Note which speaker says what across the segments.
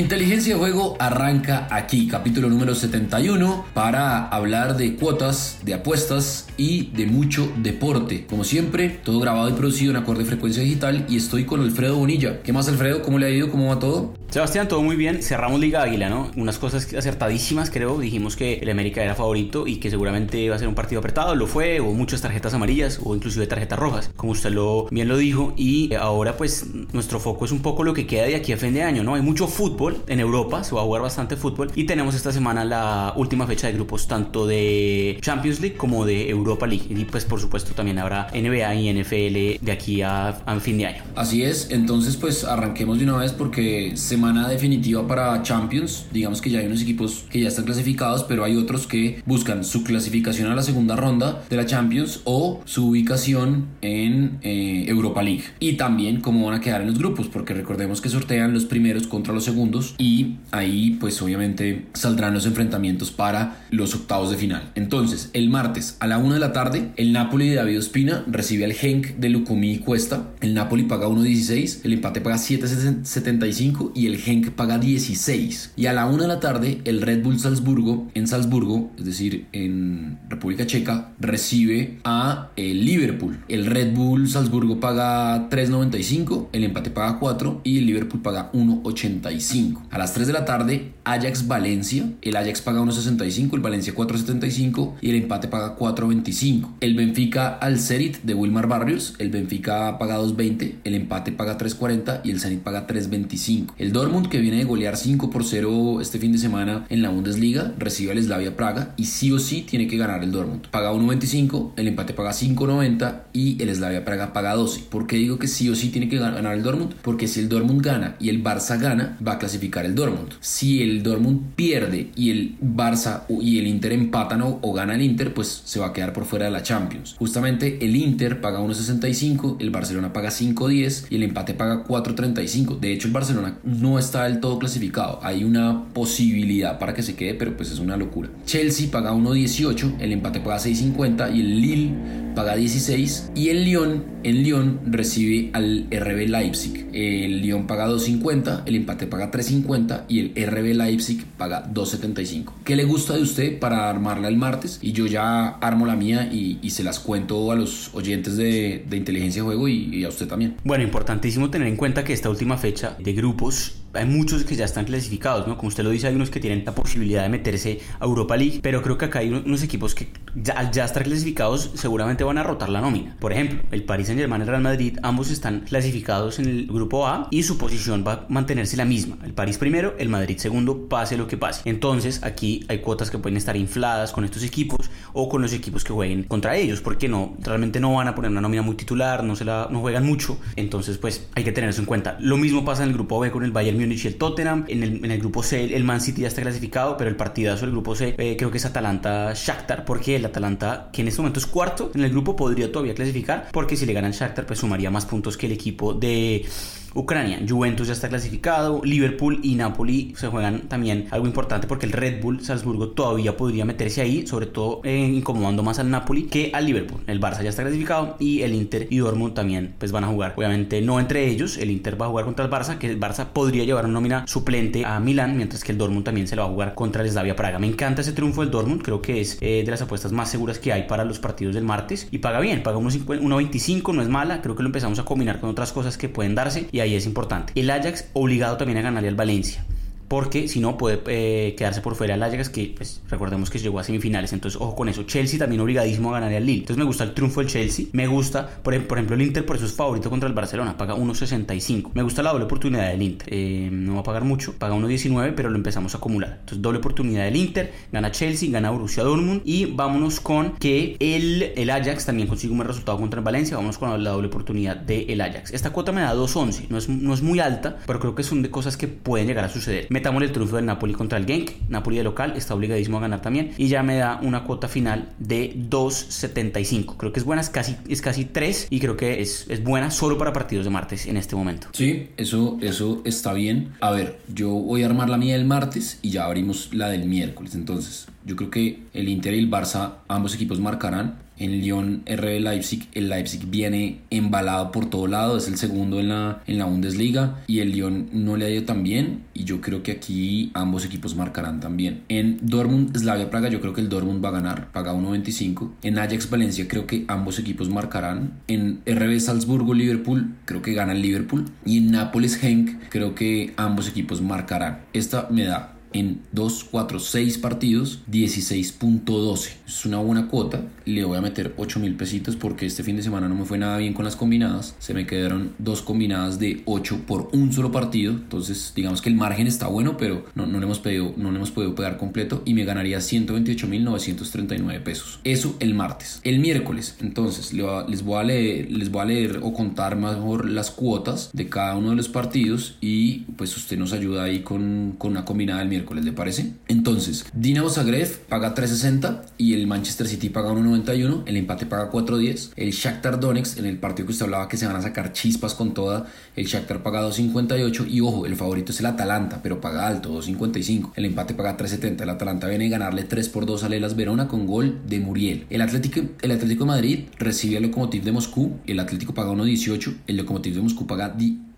Speaker 1: Inteligencia de Juego arranca aquí, capítulo número 71, para hablar de cuotas, de apuestas y de mucho deporte. Como siempre, todo grabado y producido en acorde frecuencia digital y estoy con Alfredo Bonilla. ¿Qué más Alfredo? ¿Cómo le ha ido? ¿Cómo va todo?
Speaker 2: Sebastián, todo muy bien. Cerramos Liga Águila, ¿no? Unas cosas acertadísimas, creo. Dijimos que el América era favorito y que seguramente iba a ser un partido apretado. Lo fue, hubo muchas tarjetas amarillas o inclusive tarjetas rojas, como usted lo bien lo dijo. Y ahora, pues, nuestro foco es un poco lo que queda de aquí a fin de año, ¿no? Hay mucho fútbol en Europa, se va a jugar bastante fútbol. Y tenemos esta semana la última fecha de grupos, tanto de Champions League como de Europa League. Y pues, por supuesto, también habrá NBA y NFL de aquí a, a fin de año.
Speaker 1: Así es, entonces, pues, arranquemos de una vez porque semana definitiva para Champions. Digamos que ya hay unos equipos que ya están clasificados, pero hay otros que buscan su clasificación a la segunda ronda de la Champions o su ubicación en eh, Europa League. Y también cómo van a quedar en los grupos, porque recordemos que sortean los primeros contra los segundos y ahí pues obviamente saldrán los enfrentamientos para los octavos de final. Entonces, el martes a la una de la tarde, el Napoli de David Ospina recibe al Genk de Lukumi y Cuesta. El Napoli paga 1.16, el empate paga 7.75 y el Genk paga 10 16. Y a la 1 de la tarde, el Red Bull Salzburgo, en Salzburgo, es decir, en República Checa, recibe a el Liverpool. El Red Bull Salzburgo paga 3.95, el empate paga 4 y el Liverpool paga 1.85. A las 3 de la tarde, Ajax Valencia, el Ajax paga 1.65, el Valencia 4.75 y el empate paga 4.25. El Benfica al Zenit de Wilmar Barrios, el Benfica paga 2.20, el empate paga 3.40 y el Zenit paga 3.25. El Dortmund que viene de 5 por 0 este fin de semana en la Bundesliga, recibe al Slavia Praga y sí o sí tiene que ganar el Dortmund. Paga 1.25, el empate paga 5.90 y el Slavia Praga paga 12. ¿Por qué digo que sí o sí tiene que ganar el Dortmund? Porque si el Dortmund gana y el Barça gana, va a clasificar el Dortmund. Si el Dortmund pierde y el Barça y el Inter empatan o, o gana el Inter, pues se va a quedar por fuera de la Champions. Justamente el Inter paga 1.65, el Barcelona paga 5.10 y el empate paga 4.35. De hecho, el Barcelona no está del todo clasificado. Hay una posibilidad para que se quede, pero pues es una locura. Chelsea paga 1.18, el empate paga 6.50 y el Lille paga 16 y el Lyon en Lyon recibe al RB Leipzig. El Lyon paga 2.50, el empate paga 3.50 y el RB Leipzig paga 2.75. ¿Qué le gusta de usted para armarla el martes? Y yo ya armo la mía y, se las cuento a los oyentes de, Inteligencia de Juego y, y a usted también.
Speaker 2: Bueno, importantísimo tener en cuenta que esta última fecha de grupos hay muchos que ya están clasificados, ¿no? Como usted lo dice, hay unos que tienen la posibilidad de meterse a Europa League, pero creo que acá hay unos equipos que al ya estar clasificados seguramente van a rotar la nómina. Por ejemplo, el Paris Saint Germain y el Real Madrid, ambos están clasificados en el grupo A y su posición va a mantenerse la misma. El París primero, el Madrid segundo, pase lo que pase. Entonces, aquí hay cuotas que pueden estar infladas con estos equipos o con los equipos que jueguen contra ellos, porque no, realmente no van a poner una nómina muy titular, no se la no juegan mucho. Entonces, pues hay que tener eso en cuenta. Lo mismo pasa en el grupo B con el Bayern Múnich y el Tottenham. En el, en el grupo C el Man City ya está clasificado, pero el partidazo del grupo C eh, creo que es Atalanta-Shakhtar, porque el Atalanta, que en este momento es cuarto en el grupo, podría todavía clasificar, porque si le ganan Shakhtar, pues sumaría más puntos que el equipo de Ucrania. Juventus ya está clasificado, Liverpool y Napoli se juegan también algo importante porque el Red Bull Salzburgo todavía podría meterse ahí, sobre todo eh, incomodando más al Napoli que al Liverpool. El Barça ya está clasificado y el Inter y Dortmund también pues van a jugar. Obviamente no entre ellos, el Inter va a jugar contra el Barça, que el Barça podría llevar una nómina suplente a Milán, mientras que el Dortmund también se lo va a jugar contra el Slavia Praga. Me encanta ese triunfo del Dortmund, creo que es eh, de las apuestas más seguras que hay para los partidos del martes y paga bien, paga 1.25, no es mala, creo que lo empezamos a combinar con otras cosas que pueden darse y ahí es importante. El Ajax obligado también a ganarle al Valencia porque si no puede eh, quedarse por fuera el Ajax que pues, recordemos que llegó a semifinales. Entonces ojo con eso. Chelsea también obligadísimo a ganar al Lille. Entonces me gusta el triunfo del Chelsea. Me gusta por, ejemplo el Inter por eso es favorito contra el Barcelona. Paga 1.65 me gusta la doble oportunidad del Inter. Eh, no va a pagar mucho. Paga 1.19 pero lo empezamos a acumular. Entonces doble oportunidad del Inter. Gana Chelsea gana Borussia Dortmund. Y vámonos con que el, el Ajax también consigue un buen resultado contra el Valencia. Vamos con la doble oportunidad del Ajax. Esta cuota me da 2.11 no es, no es muy alta pero creo que son de cosas que pueden llegar a suceder metamos el triunfo del Napoli contra el Genk. Napoli de local está obligadísimo a ganar también. Y ya me da una cuota final de 2.75. Creo que es buena, es casi, es casi 3 y creo que es, es buena solo para partidos de martes en este momento.
Speaker 1: Sí, eso, eso está bien. A ver, yo voy a armar la mía del martes y ya abrimos la del miércoles. Entonces, yo creo que el Inter y el Barça, ambos equipos marcarán. En Lyon RB Leipzig. El Leipzig viene embalado por todo lado, es el segundo en la, en la Bundesliga y el Lyon no le ha ido tan bien y yo creo que aquí ambos equipos marcarán también. En Dortmund Slavia Praga yo creo que el Dortmund va a ganar, paga 1.25. En Ajax Valencia creo que ambos equipos marcarán. En RB Salzburgo Liverpool creo que gana el Liverpool y en Nápoles Genk creo que ambos equipos marcarán. Esta me da en 2, 4, 6 partidos 16.12. Es una buena cuota. Le voy a meter 8 mil pesitos porque este fin de semana no me fue nada bien con las combinadas. Se me quedaron dos combinadas de 8 por un solo partido. Entonces, digamos que el margen está bueno, pero no, no, le, hemos pedido, no le hemos podido pegar completo y me ganaría 128 mil 939 pesos. Eso el martes. El miércoles, entonces, les voy a leer, les voy a leer o contar mejor las cuotas de cada uno de los partidos y pues usted nos ayuda ahí con, con una combinada del miércoles ¿le parece? Entonces, Dinamo Zagreb paga 3.60 y el Manchester City paga 1.91, el empate paga 4.10, el Shakhtar Donetsk, en el partido que usted hablaba que se van a sacar chispas con toda, el Shakhtar paga 2.58 y ojo, el favorito es el Atalanta, pero paga alto, 2.55, el empate paga 3.70, el Atalanta viene a ganarle 3 por 2 a Lelas Verona con gol de Muriel. El Atlético, el Atlético de Madrid recibe al Lokomotiv de Moscú, el Atlético paga 1.18, el Lokomotiv de Moscú paga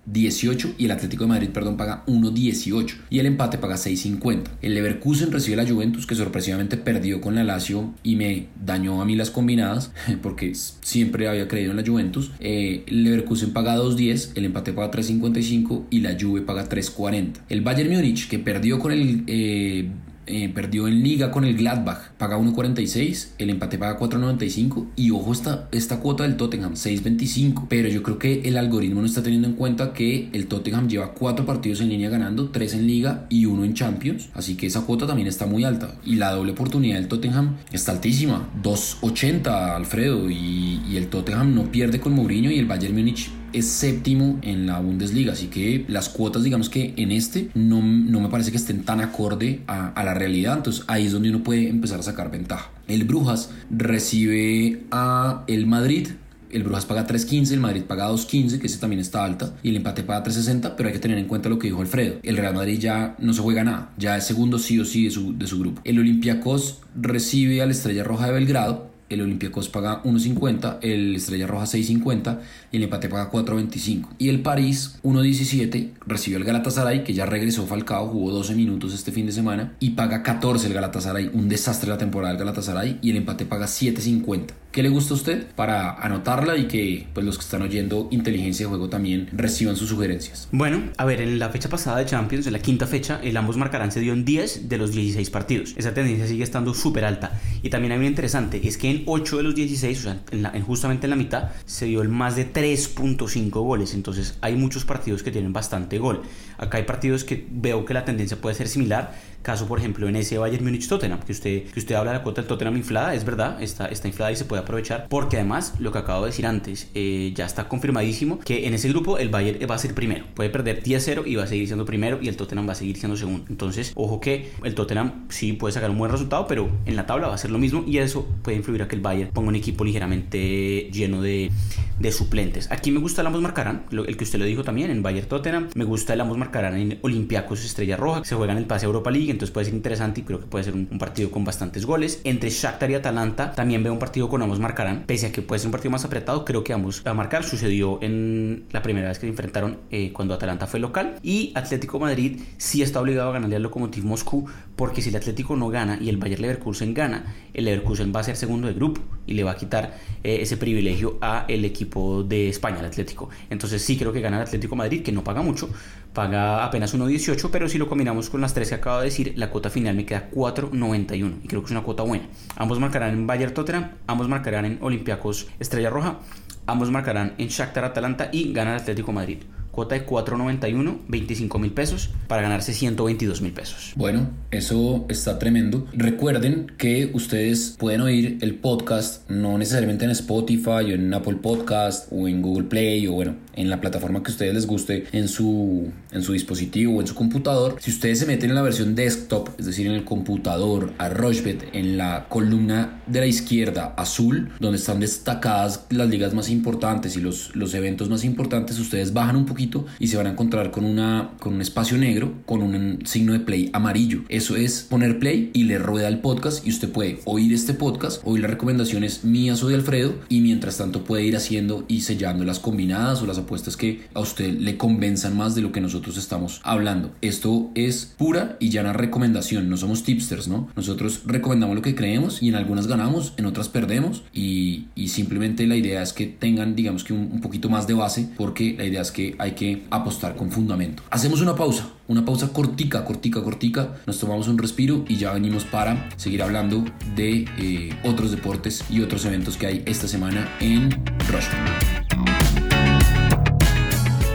Speaker 1: 18 y el Atlético de Madrid, perdón, paga 1.18 y el empate paga 6.50. El Leverkusen recibe la Juventus que sorpresivamente perdió con la Lazio y me dañó a mí las combinadas porque siempre había creído en la Juventus. Eh, el Leverkusen paga 2.10, el empate paga 3.55 y la Juve paga 3.40. El Bayern Múnich que perdió con el eh, eh, perdió en liga con el Gladbach, paga 1.46, el empate paga 4.95 y ojo esta, esta cuota del Tottenham, 6.25, pero yo creo que el algoritmo no está teniendo en cuenta que el Tottenham lleva 4 partidos en línea ganando, 3 en liga y 1 en Champions, así que esa cuota también está muy alta. Y la doble oportunidad del Tottenham está altísima, 2.80 Alfredo y, y el Tottenham no pierde con Mourinho y el Bayern Múnich es séptimo en la Bundesliga, así que las cuotas, digamos que en este no, no me parece que estén tan acorde a, a, la realidad, entonces ahí es donde uno puede empezar a sacar ventaja. El Brujas recibe a el Madrid. El Brujas paga 3.15, el Madrid paga 2.15, que ese también está alta, y el empate paga 3.60, pero hay que tener en cuenta lo que dijo Alfredo. El Real Madrid ya no se juega nada, ya es segundo sí o sí de su, de su grupo. El Olympiacos recibe al Estrella Roja de Belgrado, el Olympiacos paga 1.50, el Estrella Roja 6.50 y el empate paga 4.25. Y el París 1.17 recibió el Galatasaray que ya regresó Falcao, jugó 12 minutos este fin de semana y paga 14 el Galatasaray, un desastre la temporada del Galatasaray y el empate paga 7.50. ¿Qué le gusta a usted? Para anotarla y que pues los que están oyendo inteligencia de juego también reciban sus sugerencias.
Speaker 2: Bueno, a ver, en la fecha pasada de Champions, en la quinta fecha, el ambos marcarán se dio en 10 de los 16 partidos. Esa tendencia sigue estando súper alta. Y también un interesante, es que en 8 de los 16, o sea, en justamente en la mitad, se dio el más de 3.5 goles. Entonces hay muchos partidos que tienen bastante gol. Acá hay partidos que veo que la tendencia puede ser similar Caso, por ejemplo, en ese Bayern Múnich Tottenham, que usted, que usted habla de la cuota del Tottenham inflada, es verdad, está, está inflada y se puede aprovechar, porque además, lo que acabo de decir antes, eh, ya está confirmadísimo que en ese grupo el Bayern va a ser primero. Puede perder 10-0 y va a seguir siendo primero y el Tottenham va a seguir siendo segundo. Entonces, ojo que el Tottenham sí puede sacar un buen resultado, pero en la tabla va a ser lo mismo y eso puede influir a que el Bayern ponga un equipo ligeramente lleno de, de suplentes. Aquí me gusta el ambos marcarán, el que usted lo dijo también en Bayern Tottenham. Me gusta el ambos marcarán en Olympiacos Estrella Roja, se juega en el pase Europa League entonces puede ser interesante y creo que puede ser un, partido con bastantes goles. Entre Shakhtar y Atalanta también veo un partido con ambos marcarán, pese a que puede ser un partido más apretado, creo que ambos a marcar. Sucedió en la primera vez que se enfrentaron eh, cuando Atalanta fue local y Atlético Madrid sí está obligado a ganarle al Lokomotiv Moscú porque si el Atlético no gana y el Bayer Leverkusen gana, el Leverkusen va a ser segundo de grupo y le va a quitar eh, ese privilegio a el equipo de España, el Atlético. Entonces sí creo que gana el Atlético Madrid, que no paga mucho, paga apenas 1.18, pero si lo combinamos con las tres que acabo de decir, la cuota final me queda 4.91 y creo que es una cuota buena. Ambos marcarán en Bayern Tottenham, ambos marcarán en Olympiacos Estrella Roja, ambos marcarán en Shakhtar Atalanta y gana el Atlético Madrid cuota de 4.91, 25 mil pesos para ganarse 122 mil pesos.
Speaker 1: Bueno, eso está tremendo. Recuerden que ustedes pueden oír el podcast no necesariamente en Spotify o en Apple Podcast o en Google Play o bueno, en la plataforma que a ustedes les guste en su, en su dispositivo o en su computador. Si ustedes se meten en la versión desktop, es decir, en el computador, a Rochbet, en la columna de la izquierda azul, donde están destacadas las ligas más importantes y los, los eventos más importantes, ustedes bajan un poquito poquito y se van a encontrar con, una, con un espacio negro con un signo de play amarillo. Eso es poner play y le rueda el podcast y usted puede oír este podcast, oír las recomendaciones mías o de Alfredo y mientras tanto puede ir haciendo y sellando las combinadas o las apuestas que a usted le convenzan más de lo que nosotros estamos hablando. Esto es pura y llana recomendación, no somos tipsters, ¿no? Nosotros recomendamos lo que creemos y en algunas ganamos, en otras perdemos y, simplemente la idea es que tengan, digamos que un, poquito más de base porque la idea es que que apostar con fundamento. Hacemos una pausa, una pausa cortica, cortica, cortica, nos tomamos un respiro y ya venimos para seguir hablando de eh, otros deportes y otros eventos que hay esta semana en Rushmore.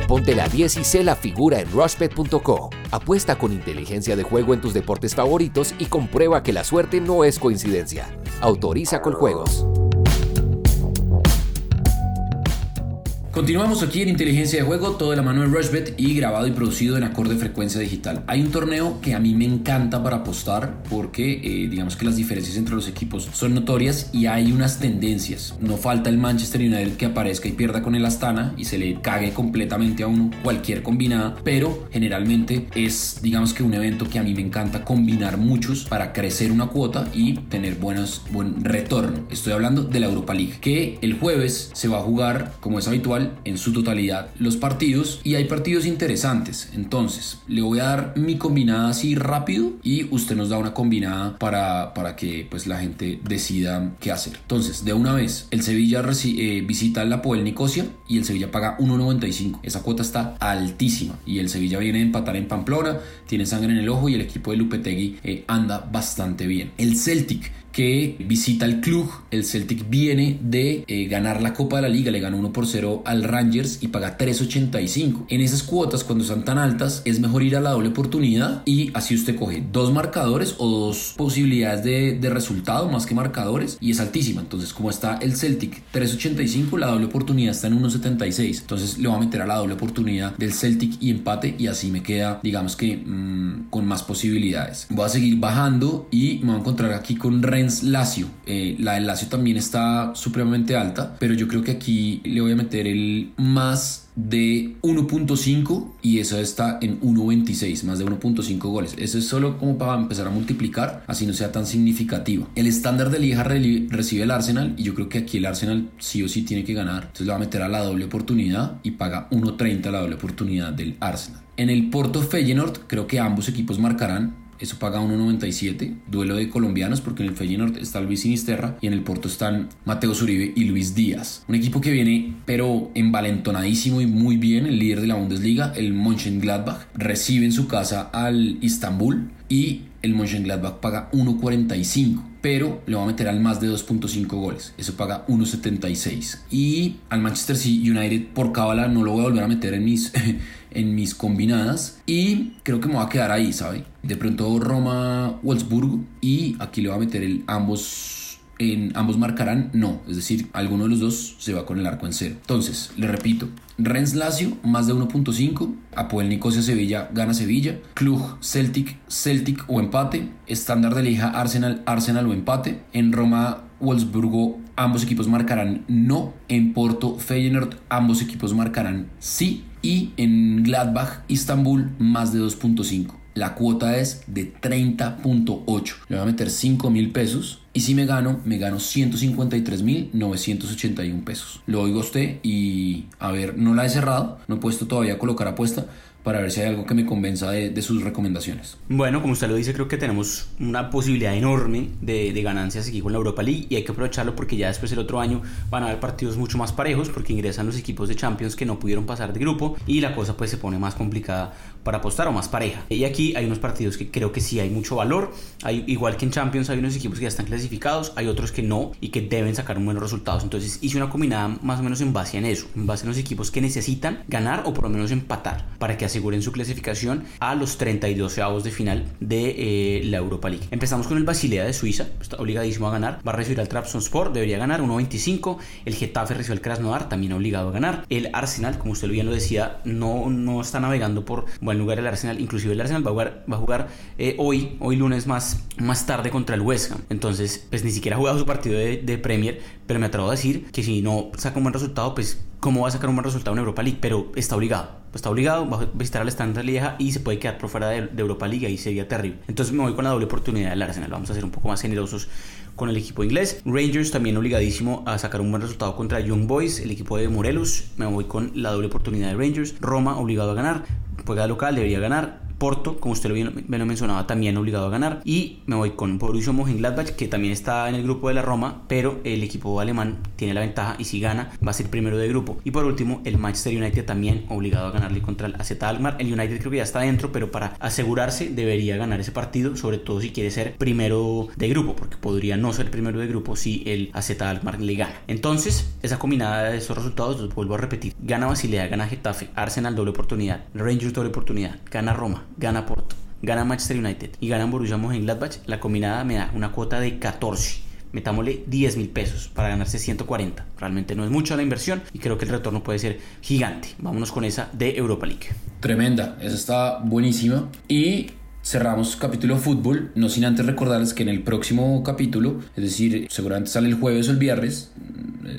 Speaker 3: Ponte la 10 y sé la figura en rushbet.co. Apuesta con inteligencia de juego en tus deportes favoritos y comprueba que la suerte no es coincidencia. Autoriza con juegos.
Speaker 1: Continuamos aquí en Inteligencia de Juego, todo de la mano de Rushbet y grabado y producido en acorde frecuencia digital. Hay un torneo que a mí me encanta para apostar porque eh, digamos que las diferencias entre los equipos son notorias y hay unas tendencias. No falta el Manchester United que aparezca y pierda con el Astana y se le cague completamente a uno cualquier combinada, pero generalmente es digamos que un evento que a mí me encanta combinar muchos para crecer una cuota y tener buenos, buen retorno. Estoy hablando de la Europa League, que el jueves se va a jugar como es habitual en su totalidad los partidos y hay partidos interesantes. Entonces, le voy a dar mi combinada así rápido y usted nos da una combinada para, para que pues la gente decida qué hacer. Entonces, de una vez, el Sevilla eh, visita la Poel Nicosia y el Sevilla paga 1.95. Esa cuota está altísima y el Sevilla viene a empatar en Pamplona, tiene sangre en el ojo y el equipo de Lupetegui eh, anda bastante bien. El Celtic que visita el club. El Celtic viene de eh, ganar la Copa de la Liga, le ganó 1 por 0 al Rangers y paga 3.85. En esas cuotas, cuando están tan altas, es mejor ir a la doble oportunidad y así usted coge dos marcadores o dos posibilidades de, de resultado más que marcadores y es altísima. Entonces, como está el Celtic 3.85, la doble oportunidad está en 1.76. Entonces, le voy a meter a la doble oportunidad del Celtic y empate y así me queda, digamos que mm, con más posibilidades. Voy a seguir bajando y me voy a encontrar aquí con Ren Lazio. Eh, la del Lazio también está supremamente alta, pero yo creo que aquí le voy a meter el más de 1.5 y eso está en 1.26, más de 1.5 goles. Eso es solo como para empezar a multiplicar, así no sea tan significativa. El estándar de Liga recibe el Arsenal y yo creo que aquí el Arsenal sí o sí tiene que ganar. Entonces le va a meter a la doble oportunidad y paga 1.30 la doble oportunidad del Arsenal. En el Porto Feyenoord creo que ambos equipos marcarán eso paga 1.97. Duelo de colombianos porque en el Feyenoord está Luis Sinisterra y en el Porto están Mateo Zuribe y Luis Díaz. Un equipo que viene pero envalentonadísimo y muy bien, el líder de la Bundesliga, el Mönchengladbach, recibe en su casa al Istanbul y el Mönchengladbach paga 1.45 pero le va a meter al más de 2.5 goles. Eso paga 1.76. Y al Manchester City United por cábala no lo voy a volver a meter en mis, en mis combinadas. Y creo que me va a quedar ahí, ¿sabe? De pronto Roma, Wolfsburgo. Y aquí le va a meter el ambos en ambos marcarán no, es decir, alguno de los dos se va con el arco en cero. Entonces, le repito, Rennes Lazio más de 1.5, Apoel Nicosia Sevilla gana Sevilla, Cluj Celtic Celtic o empate, estándar de Liga Arsenal Arsenal o empate, en Roma Wolfsburgo ambos equipos marcarán no, en Porto Feyenoord ambos equipos marcarán sí y en Gladbach Istanbul más de 2.5. La cuota es de 30.8. Le voy a meter 5 mil pesos y si me gano, me gano 153.981 pesos. Lo oigo usted y a ver, no la he cerrado, no he puesto todavía a colocar apuesta para ver si hay algo que me convenza de, sus recomendaciones.
Speaker 2: Bueno, como usted lo dice, creo que tenemos una posibilidad enorme de, de, ganancias aquí con la Europa League y hay que aprovecharlo porque ya después el otro año van a haber partidos mucho más parejos porque ingresan los equipos de Champions que no pudieron pasar de grupo y la cosa pues se pone más complicada para apostar o más pareja. Y aquí hay unos partidos que creo que sí hay mucho valor. Hay, igual que en Champions hay unos equipos que ya están clasificados, hay otros que no y que deben sacar buenos resultados. Entonces hice una combinada más o menos en base en eso, en base en los equipos que necesitan ganar o por lo menos empatar para que aseguren su clasificación a los 32 avos de final de eh, la Europa League. Empezamos con el Basilea de Suiza, está obligadísimo a ganar, va a recibir al Trabzonspor, debería ganar 1.25, el Getafe recibe al Krasnodar, también obligado a ganar, el Arsenal, como usted bien lo decía, no, no está navegando por, bueno, lugar el Arsenal. Inclusive el Arsenal va a jugar, va a jugar eh, hoy, hoy lunes más, más tarde contra el West. Entonces, pues ni siquiera ha jugado su partido de, Premier, pero me atrevo a decir que si no saca un buen resultado, pues cómo va a sacar un buen resultado en Europa League, pero está obligado. Está obligado, va a visitar al Standard Lieja y se puede quedar por fuera de, Europa League y sería terrible. Entonces me voy con la doble oportunidad del Arsenal. Vamos a ser un poco más generosos con el equipo inglés. Rangers también obligadísimo a sacar un buen resultado contra Young Boys, el equipo de Morelos. Me voy con la doble oportunidad de Rangers. Roma obligado a ganar. Juega local, debería ganar. Porto, como usted lo, me lo mencionaba, también obligado a ganar. Y me voy con Borussia Mönchengladbach, que también está en el grupo de la Roma, pero el equipo alemán tiene la ventaja y si gana va a ser primero de grupo. Y por último, el Manchester United también obligado a ganarle contra el AZ Alkmaar. El United creo que ya está dentro, pero para asegurarse debería ganar ese partido, sobre todo si quiere ser primero de grupo, porque podría no ser primero de grupo si el AZ Alkmaar le gana. Entonces, esa combinada de esos resultados, los vuelvo a repetir. Gana Basilea, gana Getafe, Arsenal doble oportunidad, Rangers doble oportunidad, gana Roma, gana Porto, gana Manchester United y gana Borussia Mönchengladbach, la combinada me da una cuota de 14. Metámosle 10 mil pesos para ganarse 140. Realmente no es mucho la inversión y creo que el retorno puede ser gigante. Vámonos con esa de Europa League.
Speaker 1: Tremenda, esa está buenísima. Y cerramos capítulo fútbol, no sin antes recordarles que en el próximo capítulo, es decir, seguramente sale el jueves o el viernes,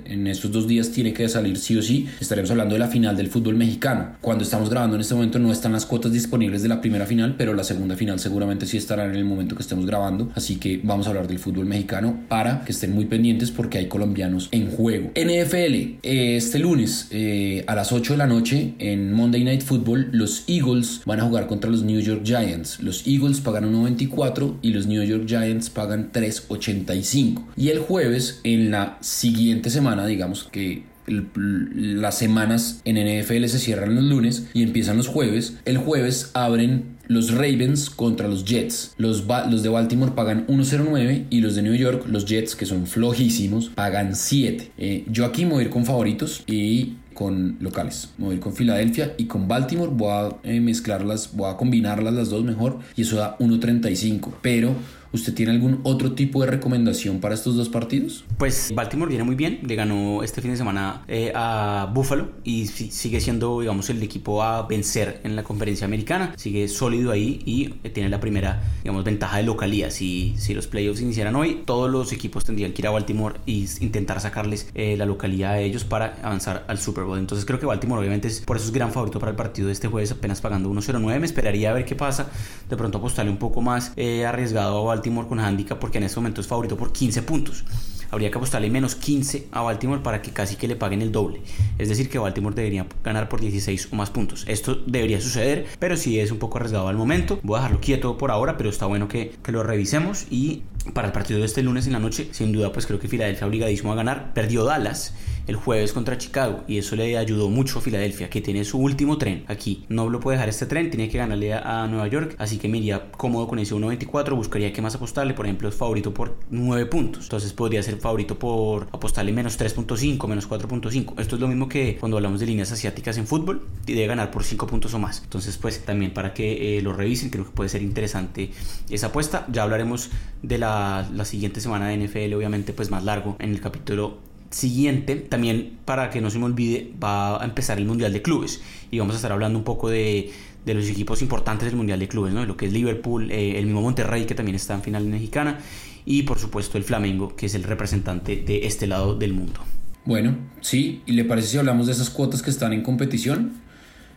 Speaker 1: en estos dos días tiene que salir sí o sí. Estaremos hablando de la final del fútbol mexicano. Cuando estamos grabando en este momento no están las cuotas disponibles de la primera final, pero la segunda final seguramente sí estará en el momento que estemos grabando. Así que vamos a hablar del fútbol mexicano para que estén muy pendientes porque hay colombianos en juego. NFL, este lunes eh, a las 8 de la noche en Monday Night Football, los Eagles van a jugar contra los New York Giants. Los Eagles pagan 1.24 y los New York Giants pagan 3.85. Y el jueves, en la siguiente semana, semana, digamos que las semanas en NFL se cierran los lunes y empiezan los jueves. El jueves abren los Ravens contra los Jets. Los, los de Baltimore pagan 1.09 y los de New York, los Jets, que son flojísimos, pagan 7. Eh, yo aquí me voy a ir con favoritos y con locales. Voy a ir con Filadelfia y con Baltimore. Voy a eh, mezclarlas, voy a combinarlas las dos mejor y eso da 1.35. Pero ¿Usted tiene algún otro tipo de recomendación para estos dos partidos?
Speaker 2: Pues Baltimore viene muy bien, le ganó este fin de semana eh, a Buffalo y sigue siendo, digamos, el equipo a vencer en la conferencia americana, sigue sólido ahí y eh, tiene la primera, digamos, ventaja de localía. Si, si los playoffs iniciaran hoy, todos los equipos tendrían que ir a Baltimore e intentar sacarles eh, la localía a ellos para avanzar al Super Bowl. Entonces creo que Baltimore obviamente es, por eso es gran favorito para el partido de este jueves, apenas pagando 1.09. Me esperaría a ver qué pasa, de pronto apostarle un poco más arriesgado a Baltimore Baltimore con handicap porque en este momento es favorito por 15 puntos. Habría que apostarle menos 15 a Baltimore para que casi que le paguen el doble. Es decir, que Baltimore debería ganar por 16 o más puntos. Esto debería suceder, pero sí es un poco arriesgado al momento. Voy a dejarlo quieto por ahora, pero está bueno que, que lo revisemos. Y para el partido de este lunes en la noche, sin duda, pues creo que Filadelfia obligadísimo a ganar. Perdió Dallas el jueves contra Chicago y eso le ayudó mucho a Filadelfia que tiene su último tren aquí. No lo puede dejar este tren tiene que ganarle a, Nueva York así que me iría cómodo con ese 1.24 buscaría que más apostarle por ejemplo es favorito por 9 puntos. Entonces podría ser favorito por apostarle menos 3.5 menos 4.5 esto es lo mismo que cuando hablamos de líneas asiáticas en fútbol debe ganar por 5 puntos o más. Entonces pues también para que eh, lo revisen creo que puede ser interesante esa apuesta. Ya hablaremos de la, la siguiente semana de NFL obviamente pues más largo en el capítulo siguiente, también para que no se me olvide, va a empezar el Mundial de Clubes y vamos a estar hablando un poco de, de los equipos importantes del Mundial de Clubes, ¿no? lo que es Liverpool, eh, el mismo Monterrey que también está en final mexicana y por supuesto el Flamengo que es el representante de este lado del mundo.
Speaker 1: Bueno, sí, ¿y le parece si hablamos de esas cuotas que están en competición?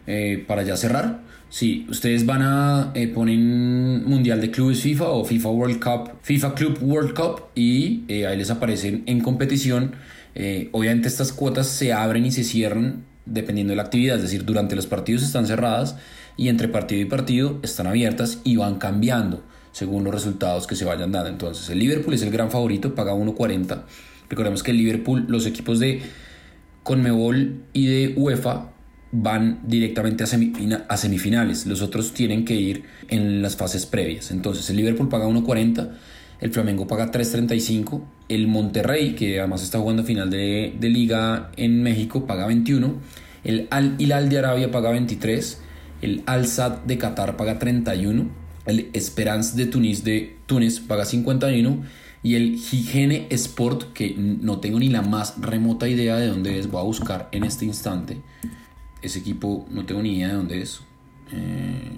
Speaker 1: Eh, para ya cerrar, sí, ustedes van a eh, poner Mundial de Clubes FIFA o FIFA World Cup, FIFA Club World Cup y ahí les aparecen en competición eh, obviamente estas cuotas se abren y se cierran dependiendo de la actividad, es decir, durante los partidos están cerradas y entre partido y partido están abiertas y van cambiando según los resultados que se vayan dando. Entonces, el Liverpool es el gran favorito, paga 1.40. Recordemos que el Liverpool, los equipos de Conmebol y de UEFA van directamente a, a semifinales. Los otros tienen que ir en las fases previas. Entonces, el Liverpool paga 1.40 el Flamengo paga 3.35, el Monterrey, que además está jugando final de, liga en México, paga 21, el Al Hilal de Arabia paga 23, el Al Sad de Qatar paga 31, el Esperance de Tunis de Túnez paga 51 y el Higiene Sport, que no tengo ni la más remota idea de dónde es, voy a buscar en este instante. Ese equipo no tengo ni idea de dónde es. Eh,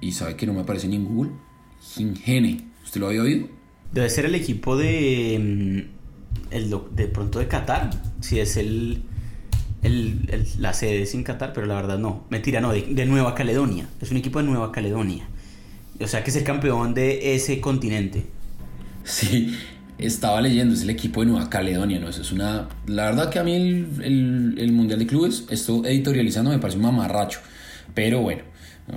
Speaker 1: y sabe que no me aparece ni en Google. Higiene, ¿usted lo había oído?
Speaker 2: Debe ser el equipo de. Mm, el de pronto de Qatar, si es el, el, la sede sin Qatar, pero la verdad no. Mentira, no, de, de, Nueva Caledonia. Es un equipo de Nueva Caledonia. O sea que es el campeón de ese continente.
Speaker 1: Sí, estaba leyendo, es el equipo de Nueva Caledonia, ¿no? Eso es una... La verdad que a mí el, el, Mundial de Clubes, esto editorializando me parece un mamarracho. Pero bueno,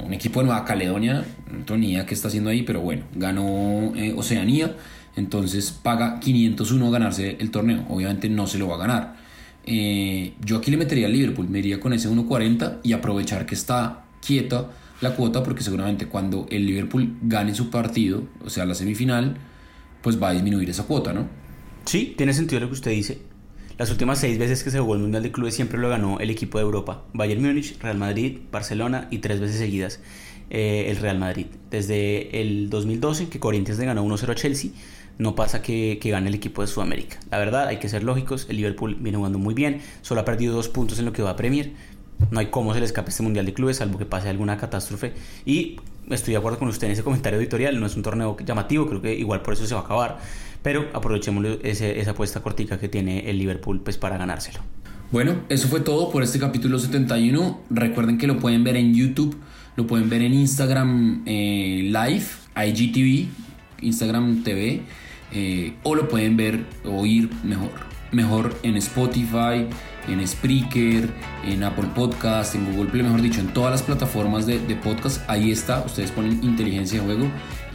Speaker 1: un equipo de Nueva Caledonia, idea qué está haciendo ahí, pero bueno, ganó eh, Oceanía, entonces paga 501 ganarse el torneo. Obviamente no se lo va a ganar. Eh, yo aquí le metería al Liverpool, me iría con ese 1.40 y aprovechar que está quieta la cuota, porque seguramente cuando el Liverpool gane su partido, o sea, la semifinal, pues va a disminuir esa cuota, ¿no?
Speaker 2: Sí, tiene sentido lo que usted dice. Las últimas seis veces que se jugó el Mundial de Clubes siempre lo ganó el equipo de Europa. Bayern Múnich, Real Madrid, Barcelona y tres veces seguidas eh, el Real Madrid. Desde el 2012 que Corinthians le ganó 1-0 a Chelsea, no pasa que, gane el equipo de Sudamérica. La verdad, hay que ser lógicos, el Liverpool viene jugando muy bien, solo ha perdido dos puntos en lo que va a Premier. No hay cómo se le escape este Mundial de Clubes, salvo que pase alguna catástrofe. Y estoy de acuerdo con usted en ese comentario editorial, no es un torneo llamativo, creo que igual por eso se va a acabar. Pero aprovechemos esa apuesta cortica que tiene el Liverpool pues, para ganárselo.
Speaker 1: Bueno, eso fue todo por este capítulo 71. Recuerden que lo pueden ver en YouTube, lo pueden ver en Instagram eh, Live, IGTV, Instagram TV, eh, o lo pueden ver, oír mejor, mejor en Spotify, en Spreaker, en Apple Podcast, en Google Play, mejor dicho, en todas las plataformas de, podcast. Ahí está, ustedes ponen inteligencia de juego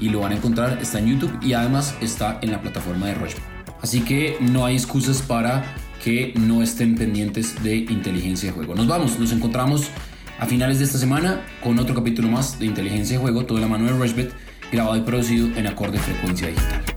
Speaker 1: y lo van a encontrar. Está en YouTube y además está en la plataforma de Roche. Así que no hay excusas para que no estén pendientes de inteligencia de juego. Nos vamos, nos encontramos a finales de esta semana con otro capítulo más de inteligencia de juego, todo de la mano de Rushbet, grabado y producido en acorde frecuencia digital.